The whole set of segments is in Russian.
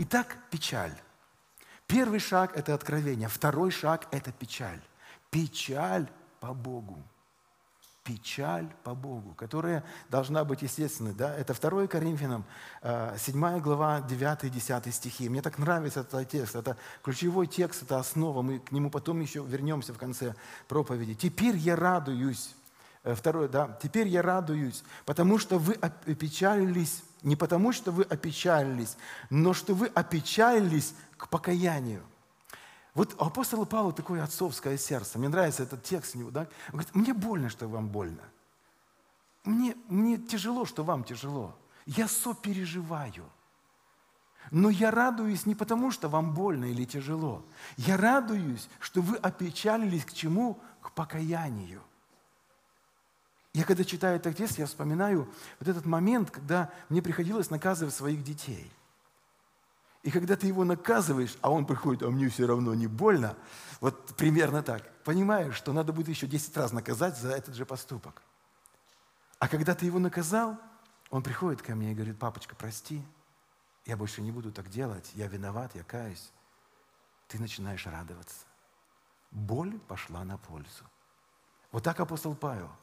Итак, печаль. Первый шаг – это откровение, второй шаг – это печаль. Печаль по Богу. Печаль по Богу, которая должна быть естественной. Да? Это 2 Коринфянам, 7 э, глава, 9-10 стихи. Мне так нравится этот текст. Это ключевой текст, это основа. Мы к нему потом еще вернемся в конце проповеди. «Теперь я радуюсь». Э, второе, да. «Теперь я радуюсь, потому что вы опечалились не потому, что вы опечалились, но что вы опечалились к покаянию. Вот у апостола Павла такое отцовское сердце. Мне нравится этот текст у него. Да? Он говорит, мне больно, что вам больно. Мне, мне тяжело, что вам тяжело. Я сопереживаю. Но я радуюсь не потому, что вам больно или тяжело. Я радуюсь, что вы опечалились к чему? К покаянию. Я когда читаю этот текст, я вспоминаю вот этот момент, когда мне приходилось наказывать своих детей. И когда ты его наказываешь, а он приходит, а мне все равно не больно, вот примерно так, понимаешь, что надо будет еще 10 раз наказать за этот же поступок. А когда ты его наказал, он приходит ко мне и говорит, папочка, прости, я больше не буду так делать, я виноват, я каюсь. Ты начинаешь радоваться. Боль пошла на пользу. Вот так апостол Павел –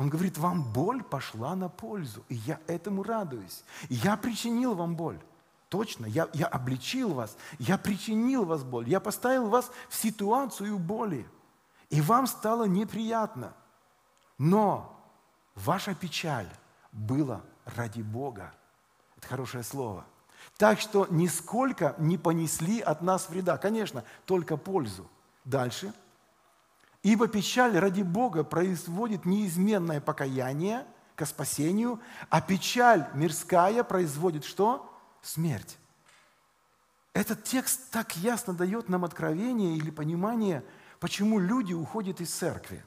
он говорит, вам боль пошла на пользу, и я этому радуюсь. Я причинил вам боль. Точно, я, я обличил вас, я причинил вас боль, я поставил вас в ситуацию боли, и вам стало неприятно. Но ваша печаль была ради Бога. Это хорошее слово. Так что нисколько не понесли от нас вреда. Конечно, только пользу. Дальше – Ибо печаль ради Бога производит неизменное покаяние к спасению, а печаль мирская производит что? Смерть. Этот текст так ясно дает нам откровение или понимание, почему люди уходят из церкви.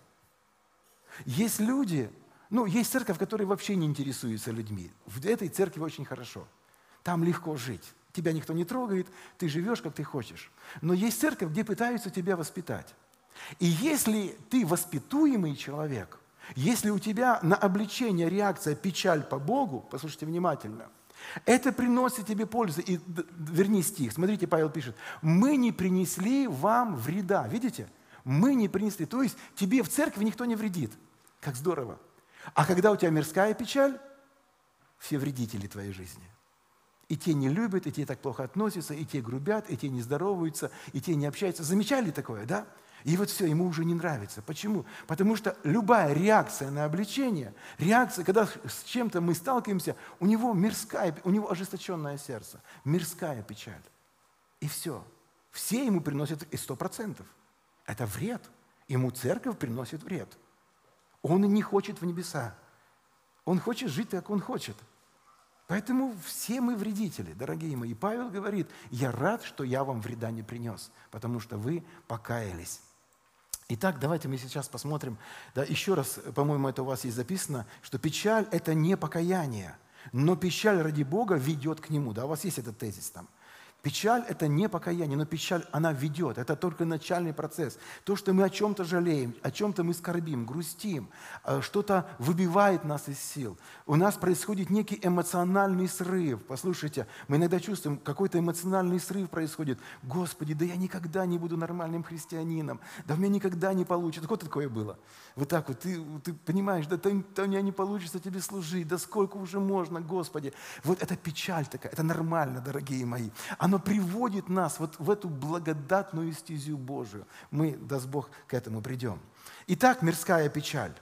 Есть люди, ну, есть церковь, которая вообще не интересуется людьми. В этой церкви очень хорошо. Там легко жить. Тебя никто не трогает, ты живешь, как ты хочешь. Но есть церковь, где пытаются тебя воспитать. И если ты воспитуемый человек, если у тебя на обличение реакция печаль по Богу, послушайте внимательно, это приносит тебе пользу. И верни стих. Смотрите, Павел пишет, мы не принесли вам вреда. Видите? Мы не принесли. То есть тебе в церкви никто не вредит. Как здорово. А когда у тебя мирская печаль, все вредители твоей жизни. И те не любят, и те так плохо относятся, и те грубят, и те не здороваются, и те не общаются. Замечали такое, да? И вот все, ему уже не нравится. Почему? Потому что любая реакция на обличение, реакция, когда с чем-то мы сталкиваемся, у него мирская, у него ожесточенное сердце, мирская печаль. И все. Все ему приносят и сто процентов. Это вред. Ему церковь приносит вред. Он не хочет в небеса. Он хочет жить, как он хочет. Поэтому все мы вредители, дорогие мои. Павел говорит, я рад, что я вам вреда не принес, потому что вы покаялись. Итак, давайте мы сейчас посмотрим, да, еще раз, по-моему, это у вас есть записано, что печаль – это не покаяние, но печаль ради Бога ведет к Нему. Да, у вас есть этот тезис там – Печаль – это не покаяние, но печаль, она ведет. Это только начальный процесс. То, что мы о чем-то жалеем, о чем-то мы скорбим, грустим, э, что-то выбивает нас из сил. У нас происходит некий эмоциональный срыв. Послушайте, мы иногда чувствуем, какой-то эмоциональный срыв происходит. Господи, да я никогда не буду нормальным христианином. Да у меня никогда не получится. Вот такое было. Вот так вот, ты, ты понимаешь, да, да у меня не получится тебе служить. Да сколько уже можно, Господи. Вот это печаль такая, это нормально, дорогие мои. Она оно приводит нас вот в эту благодатную стезю Божию. Мы, даст Бог, к этому придем. Итак, мирская печаль.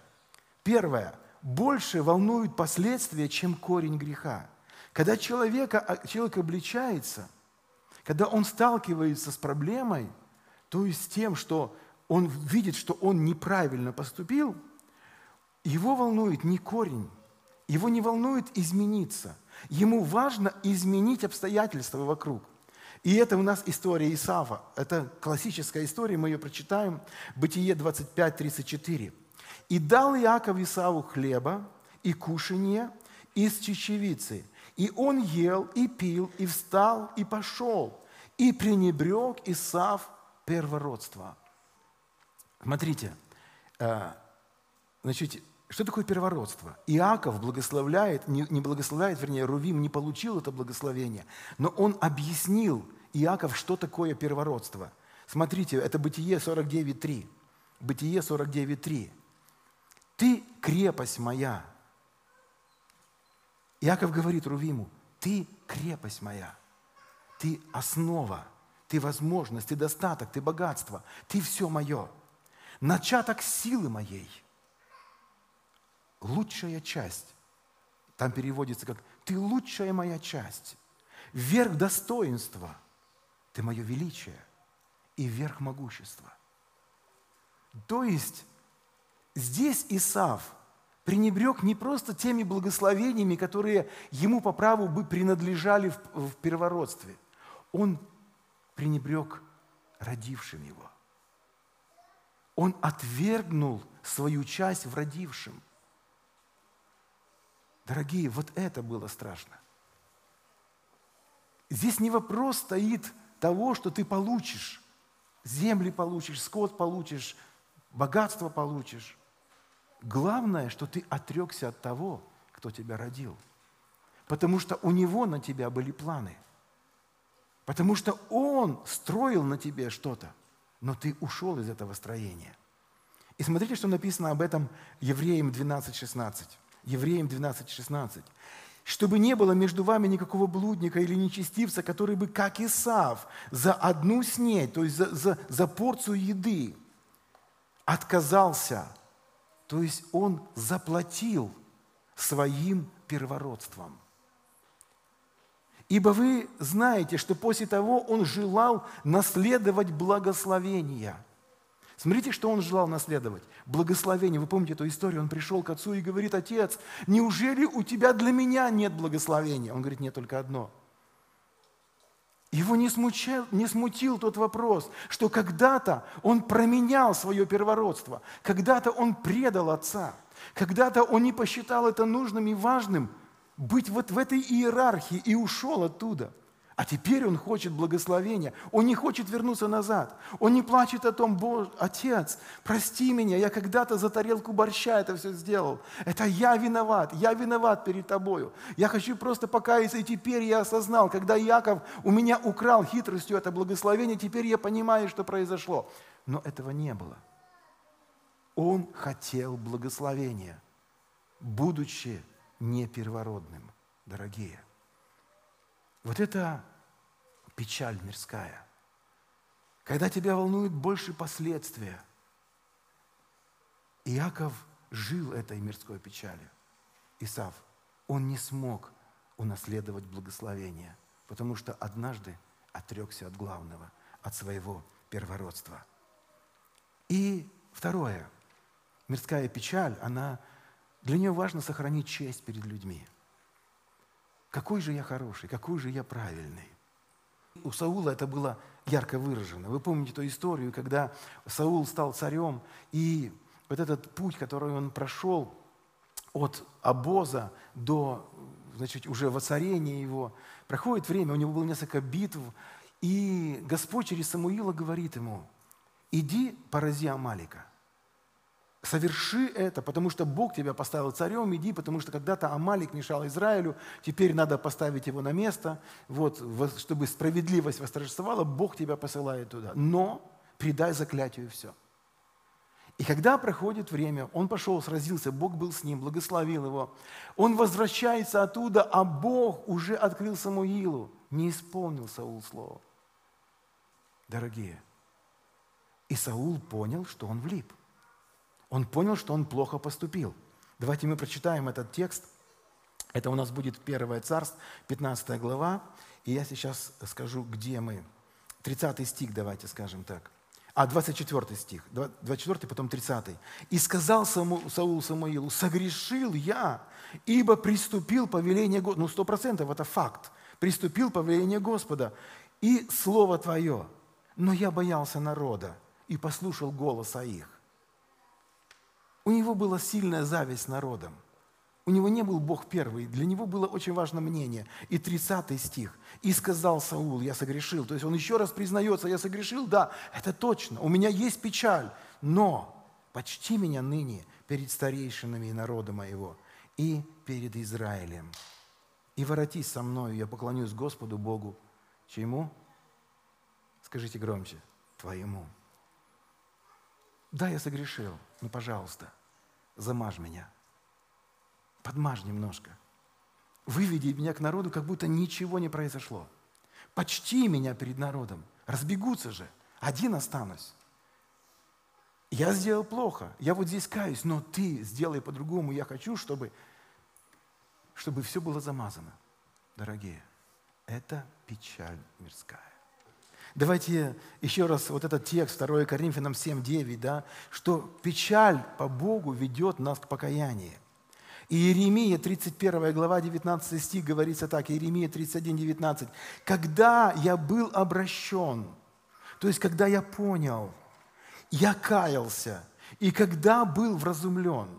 Первое. Больше волнуют последствия, чем корень греха. Когда человека, а, человек обличается, когда он сталкивается с проблемой, то есть с тем, что он видит, что он неправильно поступил, его волнует не корень, его не волнует измениться. Ему важно изменить обстоятельства вокруг. И это у нас история Исава. Это классическая история, мы ее прочитаем. Бытие 25, 34. «И дал Иаков Исаву хлеба и кушанье из чечевицы. И он ел, и пил, и встал, и пошел. И пренебрег Исав первородство». Смотрите, э, значит, Что такое первородство? Иаков благословляет, не, благословляет, вернее, Рувим не получил это благословение, но он объяснил Иаков, что такое первородство. Смотрите, это Бытие 49.3. Бытие 49.3. «Ты крепость моя». Иаков говорит Рувиму, «Ты крепость моя, ты основа, ты возможность, ты достаток, ты богатство, ты все мое, начаток силы моей» лучшая часть. Там переводится как «ты лучшая моя часть». Верх достоинства – ты мое величие и верх могущества. То есть здесь Исав пренебрег не просто теми благословениями, которые ему по праву бы принадлежали в, в первородстве. Он пренебрег родившим его. Он отвергнул свою часть в родившем – Дорогие, вот это было страшно. Здесь не вопрос стоит того, что ты получишь. Земли получишь, скот получишь, богатство получишь. Главное, что ты отрекся от того, кто тебя родил. Потому что у него на тебя были планы. Потому что он строил на тебе что-то, но ты ушел из этого строения. И смотрите, что написано об этом Евреям 12, 16. Евреям 12, 16. «Чтобы не было между вами никакого блудника или нечестивца, который бы, как Исав, за одну снеть, то есть за, за, за порцию еды, отказался, то есть он заплатил своим первородством. Ибо вы знаете, что после того он желал наследовать благословения – Смотрите, что он желал наследовать. Благословение. Вы помните эту историю? Он пришел к отцу и говорит, отец, неужели у тебя для меня нет благословения? Он говорит, нет, только одно. Его не смутил, не смутил тот вопрос, что когда-то он променял свое первородство, когда-то он предал отца, когда-то он не посчитал это нужным и важным быть вот в этой иерархии и ушел оттуда – а теперь он хочет благословения. Он не хочет вернуться назад. Он не плачет о том, Боже, Отец, прости меня, я когда-то за тарелку борща это все сделал. Это я виноват, я виноват перед тобою. Я хочу просто покаяться, и теперь я осознал, когда Яков у меня украл хитростью это благословение, теперь я понимаю, что произошло. Но этого не было. Он хотел благословения, будучи не первородным, дорогие. Вот это печаль мирская, когда тебя волнуют больше последствия. Иаков жил этой мирской печалью. Исав, он не смог унаследовать благословение, потому что однажды отрекся от главного, от своего первородства. И второе, мирская печаль, она, для нее важно сохранить честь перед людьми. Какой же я хороший, какой же я правильный. У Саула это было ярко выражено. Вы помните ту историю, когда Саул стал царем, и вот этот путь, который он прошел от обоза до значит, уже воцарения его, проходит время, у него было несколько битв, и Господь через Самуила говорит ему, иди порази Амалика. Соверши это, потому что Бог тебя поставил царем, иди, потому что когда-то Амалик мешал Израилю, теперь надо поставить его на место, вот, чтобы справедливость восторжествовала, Бог тебя посылает туда. Но предай заклятию все. И когда проходит время, он пошел, сразился, Бог был с ним, благословил его. Он возвращается оттуда, а Бог уже открыл Самуилу. Не исполнил Саул слово. Дорогие, и Саул понял, что он влип. Он понял, что он плохо поступил. Давайте мы прочитаем этот текст. Это у нас будет Первое царство, 15 глава. И я сейчас скажу, где мы. 30 стих, давайте скажем так. А, 24 стих. 24, потом 30. «И сказал Саму, Саул Самуилу, согрешил я, ибо приступил повеление Господа». Ну, сто процентов, это факт. Приступил повеление Господа. И слово Твое. Но я боялся народа и послушал голоса их. У него была сильная зависть народом. У него не был Бог первый, для него было очень важно мнение. И 30 стих. «И сказал Саул, я согрешил». То есть он еще раз признается, я согрешил, да, это точно, у меня есть печаль, но почти меня ныне перед старейшинами и народа моего, и перед Израилем. И воротись со мною, я поклонюсь Господу Богу. Чему? Скажите громче. Твоему. Да, я согрешил, но, пожалуйста, замажь меня. Подмажь немножко. Выведи меня к народу, как будто ничего не произошло. Почти меня перед народом. Разбегутся же. Один останусь. Я сделал плохо. Я вот здесь каюсь, но ты сделай по-другому. Я хочу, чтобы, чтобы все было замазано. Дорогие, это печаль мирская. Давайте еще раз вот этот текст, 2 Коринфянам 7, 9, да, что печаль по Богу ведет нас к покаянию. И Иеремия, 31 глава, 19 стих, говорится так, Иеремия 31, 19. «Когда я был обращен, то есть когда я понял, я каялся, и когда был вразумлен,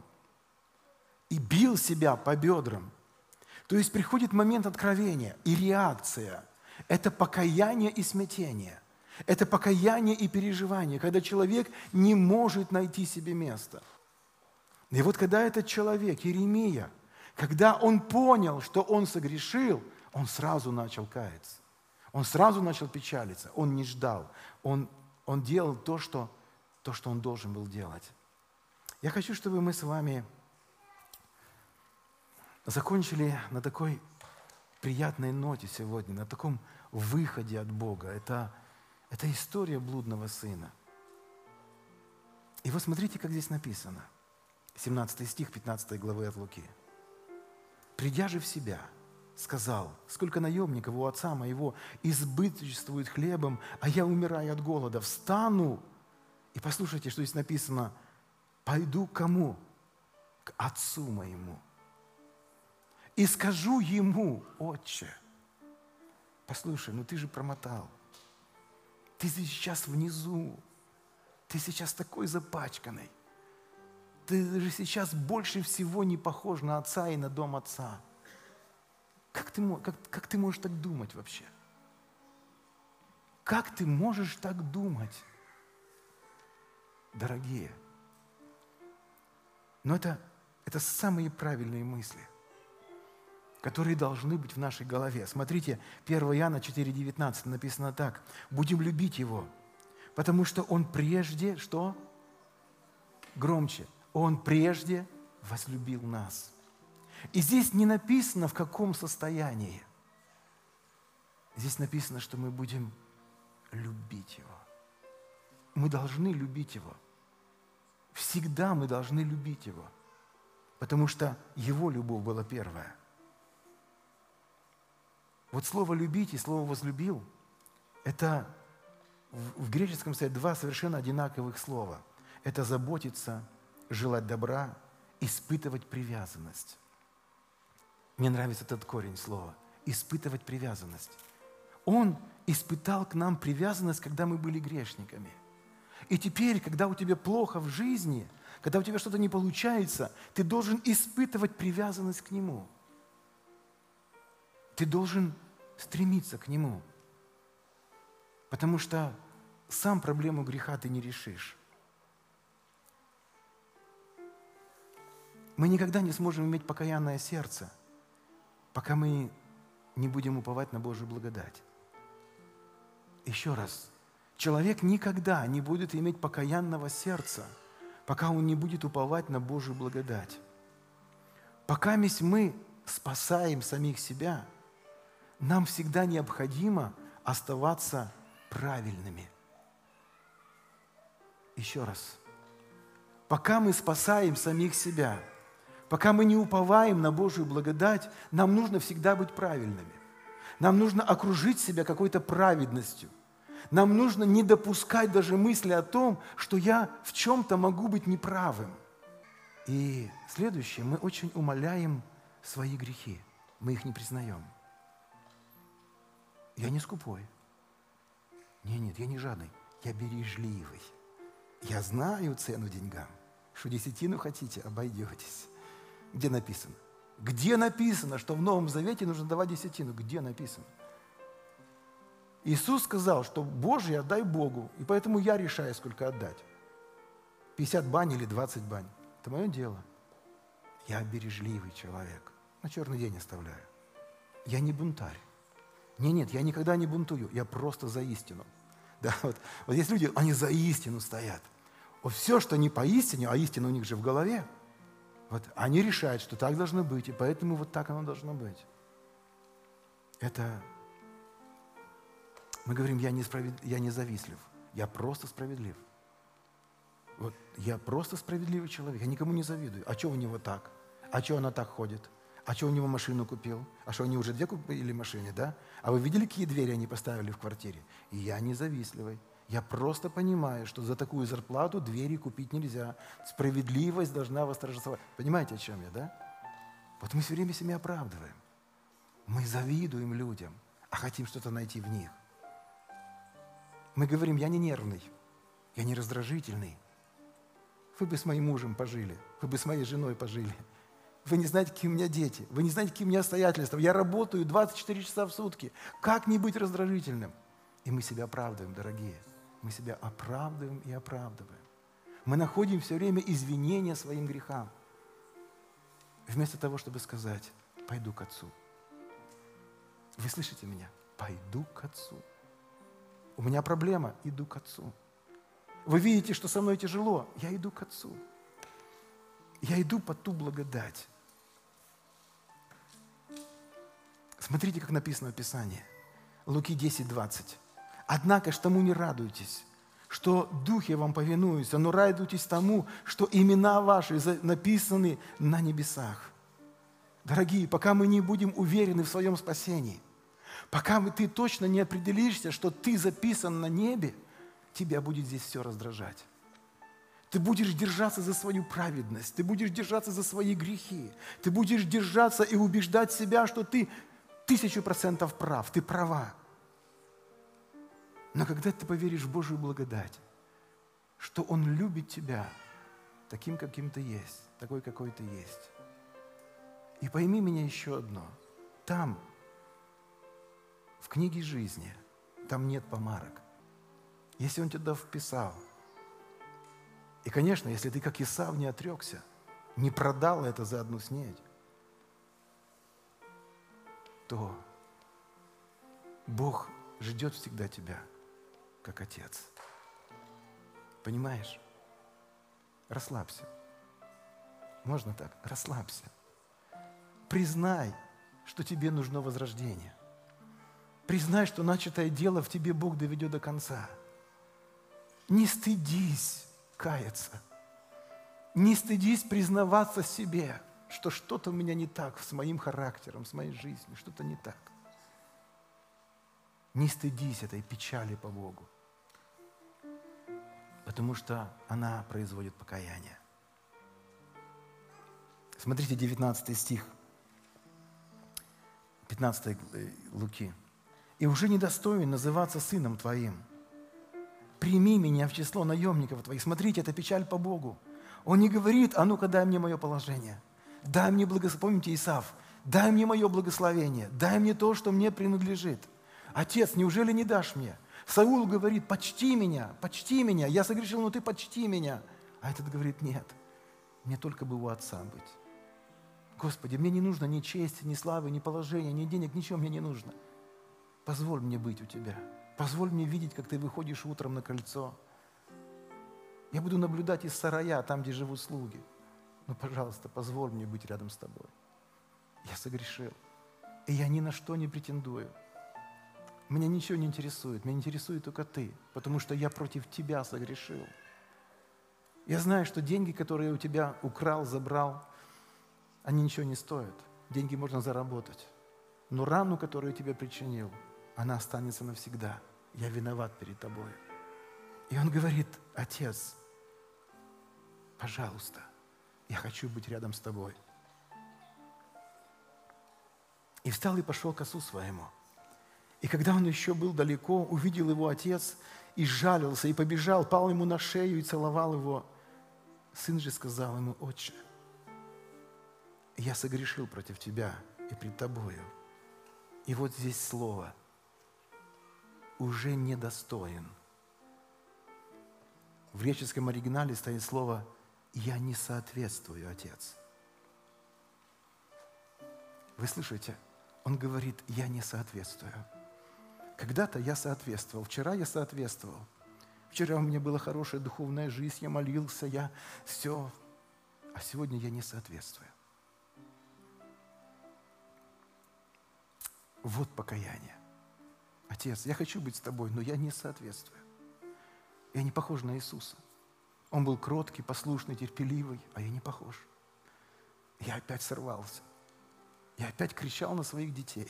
и бил себя по бедрам, то есть приходит момент откровения и реакция. Это покаяние и смятение. Это покаяние и переживание, когда человек не может найти себе место – и вот когда этот человек, Еремия, когда он понял, что он согрешил, он сразу начал каяться. Он сразу начал печалиться. Он не ждал. Он, он делал то что, то, что он должен был делать. Я хочу, чтобы мы с вами закончили на такой приятной ноте сегодня, на таком выходе от Бога. Это, это история блудного сына. И вот смотрите, как здесь написано – 17 стих 15 главы от Луки. «Придя же в себя, сказал, сколько наемников у отца моего избыточествует хлебом, а я умираю от голода, встану». И послушайте, что здесь написано. «Пойду кому? К отцу моему. И скажу ему, отче, послушай, ну ты же промотал. Ты сейчас внизу. Ты сейчас такой запачканный ты же сейчас больше всего не похож на отца и на дом отца. Как ты, как, как ты можешь так думать вообще? Как ты можешь так думать? Дорогие, но это, это самые правильные мысли, которые должны быть в нашей голове. Смотрите, 1 Иоанна 4,19 написано так. «Будем любить Его, потому что Он прежде, что? Громче. Он прежде возлюбил нас. И здесь не написано, в каком состоянии. Здесь написано, что мы будем любить Его. Мы должны любить Его. Всегда мы должны любить Его. Потому что Его любовь была первая. Вот слово «любить» и слово «возлюбил» – это в греческом стоят два совершенно одинаковых слова. Это заботиться – желать добра, испытывать привязанность. Мне нравится этот корень слова. Испытывать привязанность. Он испытал к нам привязанность, когда мы были грешниками. И теперь, когда у тебя плохо в жизни, когда у тебя что-то не получается, ты должен испытывать привязанность к Нему. Ты должен стремиться к Нему. Потому что сам проблему греха ты не решишь. Мы никогда не сможем иметь покаянное сердце, пока мы не будем уповать на Божью благодать. Еще раз, человек никогда не будет иметь покаянного сердца, пока он не будет уповать на Божью благодать. Пока мы спасаем самих себя, нам всегда необходимо оставаться правильными. Еще раз. Пока мы спасаем самих себя – Пока мы не уповаем на Божию благодать, нам нужно всегда быть правильными. Нам нужно окружить себя какой-то праведностью. Нам нужно не допускать даже мысли о том, что я в чем-то могу быть неправым. И следующее, мы очень умоляем свои грехи. Мы их не признаем. Я не скупой. Нет, нет, я не жадный. Я бережливый. Я знаю цену деньгам. Что десятину хотите, обойдетесь. Где написано? Где написано, что в Новом Завете нужно давать десятину? Где написано? Иисус сказал, что Божий отдай Богу, и поэтому я решаю, сколько отдать. 50 бань или 20 бань. Это мое дело. Я бережливый человек. На черный день оставляю. Я не бунтарь. Нет, нет, я никогда не бунтую. Я просто за истину. Да, вот, вот есть люди, они за истину стоят. Вот все, что не по истине, а истина у них же в голове, вот они решают, что так должно быть, и поэтому вот так оно должно быть. Это мы говорим, я не, справед... я не завистлив, я просто справедлив. Вот я просто справедливый человек, я никому не завидую. А что у него так? А что она так ходит? А что у него машину купил? А что они уже две купили машины, да? А вы видели, какие двери они поставили в квартире? И я независливый. Я просто понимаю, что за такую зарплату двери купить нельзя. Справедливость должна восторжествовать. Понимаете, о чем я, да? Вот мы все время себя оправдываем. Мы завидуем людям, а хотим что-то найти в них. Мы говорим, я не нервный, я не раздражительный. Вы бы с моим мужем пожили, вы бы с моей женой пожили. Вы не знаете, какие у меня дети, вы не знаете, какие у меня обстоятельства. Я работаю 24 часа в сутки. Как не быть раздражительным? И мы себя оправдываем, дорогие. Мы себя оправдываем и оправдываем. Мы находим все время извинения своим грехам. Вместо того, чтобы сказать, пойду к Отцу. Вы слышите меня? Пойду к Отцу. У меня проблема, иду к Отцу. Вы видите, что со мной тяжело, я иду к Отцу. Я иду по ту благодать. Смотрите, как написано в Писании. Луки 10, 20. «Однако ж тому не радуйтесь, что духи вам повинуются, но радуйтесь тому, что имена ваши написаны на небесах». Дорогие, пока мы не будем уверены в своем спасении – Пока ты точно не определишься, что ты записан на небе, тебя будет здесь все раздражать. Ты будешь держаться за свою праведность, ты будешь держаться за свои грехи, ты будешь держаться и убеждать себя, что ты тысячу процентов прав, ты права. Но когда ты поверишь в Божию благодать, что Он любит тебя таким, каким ты есть, такой, какой ты есть. И пойми меня еще одно. Там, в книге жизни там нет помарок. Если Он тебя вписал, и, конечно, если ты, как Исав, не отрекся, не продал это за одну снедь, то Бог ждет всегда тебя, как Отец. Понимаешь? Расслабься. Можно так? Расслабься. Признай, что тебе нужно возрождение. Признай, что начатое дело в тебе Бог доведет до конца. Не стыдись каяться. Не стыдись признаваться себе, что что-то у меня не так с моим характером, с моей жизнью, что-то не так. Не стыдись этой печали по Богу, потому что она производит покаяние. Смотрите, 19 стих, 15 э, Луки и уже недостоин называться сыном твоим. Прими меня в число наемников твоих. Смотрите, это печаль по Богу. Он не говорит, а ну-ка дай мне мое положение. Дай мне благословение. Помните Исав? Дай мне мое благословение. Дай мне то, что мне принадлежит. Отец, неужели не дашь мне? Саул говорит, почти меня, почти меня. Я согрешил, но ты почти меня. А этот говорит, нет, мне только бы у отца быть. Господи, мне не нужно ни чести, ни славы, ни положения, ни денег, ничего мне не нужно. Позволь мне быть у Тебя. Позволь мне видеть, как Ты выходишь утром на кольцо. Я буду наблюдать из сарая, там, где живут слуги. Но, пожалуйста, позволь мне быть рядом с Тобой. Я согрешил. И я ни на что не претендую. Меня ничего не интересует. Меня интересует только Ты, потому что я против Тебя согрешил. Я знаю, что деньги, которые я у Тебя украл, забрал, они ничего не стоят. Деньги можно заработать. Но рану, которую я тебе причинил, она останется навсегда. Я виноват перед тобой. И он говорит, отец, пожалуйста, я хочу быть рядом с тобой. И встал и пошел к отцу своему. И когда он еще был далеко, увидел его отец и жалился, и побежал, пал ему на шею и целовал его. Сын же сказал ему, отче, я согрешил против тебя и пред тобою. И вот здесь слово – уже недостоин. В греческом оригинале стоит слово я не соответствую, Отец. Вы слышите? Он говорит, я не соответствую. Когда-то я соответствовал, вчера я соответствовал. Вчера у меня была хорошая духовная жизнь, я молился, я все. А сегодня я не соответствую. Вот покаяние. Отец, я хочу быть с тобой, но я не соответствую. Я не похож на Иисуса. Он был кроткий, послушный, терпеливый, а я не похож. Я опять сорвался. Я опять кричал на своих детей.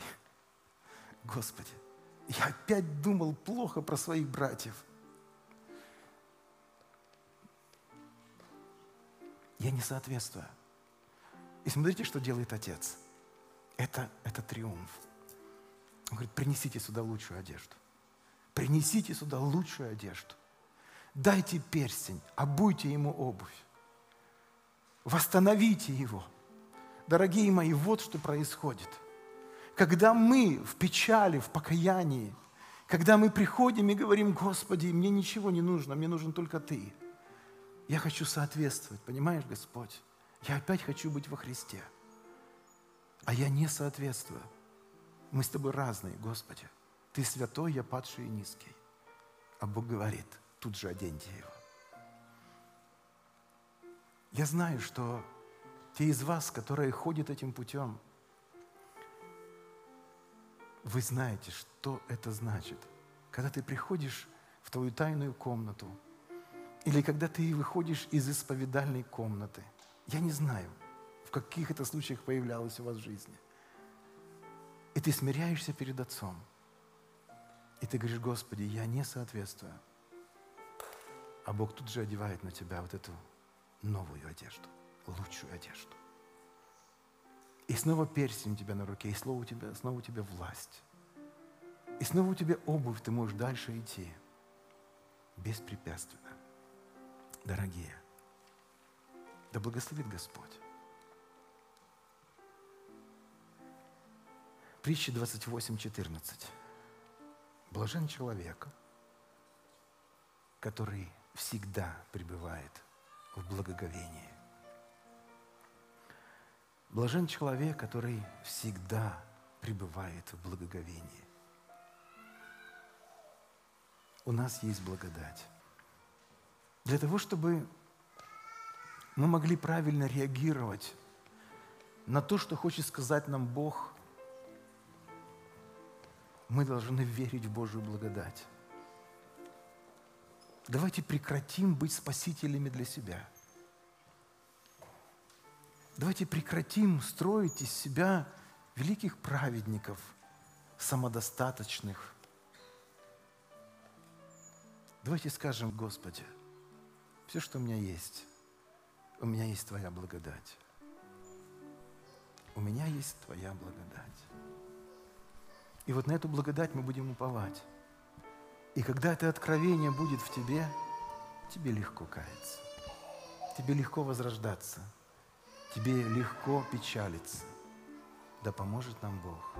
Господи, я опять думал плохо про своих братьев. Я не соответствую. И смотрите, что делает отец. Это, это триумф. Он говорит, принесите сюда лучшую одежду. Принесите сюда лучшую одежду. Дайте перстень, обуйте ему обувь. Восстановите его. Дорогие мои, вот что происходит. Когда мы в печали, в покаянии, когда мы приходим и говорим, Господи, мне ничего не нужно, мне нужен только Ты. Я хочу соответствовать, понимаешь, Господь? Я опять хочу быть во Христе. А я не соответствую. Мы с тобой разные, Господи. Ты святой, я падший и низкий. А Бог говорит, тут же оденьте его. Я знаю, что те из вас, которые ходят этим путем, вы знаете, что это значит. Когда ты приходишь в твою тайную комнату, или когда ты выходишь из исповедальной комнаты, я не знаю, в каких это случаях появлялось у вас в жизни. И ты смиряешься перед Отцом. И ты говоришь, Господи, я не соответствую. А Бог тут же одевает на тебя вот эту новую одежду – лучшую одежду. И снова перстень у тебя на руке, и снова у тебя, снова у тебя власть. И снова у тебя обувь, ты можешь дальше идти. Беспрепятственно. Дорогие, да благословит Господь. Притча 28, 14. Блажен человек, который всегда пребывает в благоговении. Блажен человек, который всегда пребывает в благоговении. У нас есть благодать. Для того, чтобы мы могли правильно реагировать на то, что хочет сказать нам Бог, мы должны верить в Божью благодать. Давайте прекратим быть спасителями для себя – Давайте прекратим строить из себя великих праведников, самодостаточных. Давайте скажем, Господи, все, что у меня есть, у меня есть Твоя благодать. У меня есть Твоя благодать. И вот на эту благодать мы будем уповать. И когда это откровение будет в тебе, тебе легко каяться. Тебе легко возрождаться – тебе легко печалиться. Да поможет нам Бог.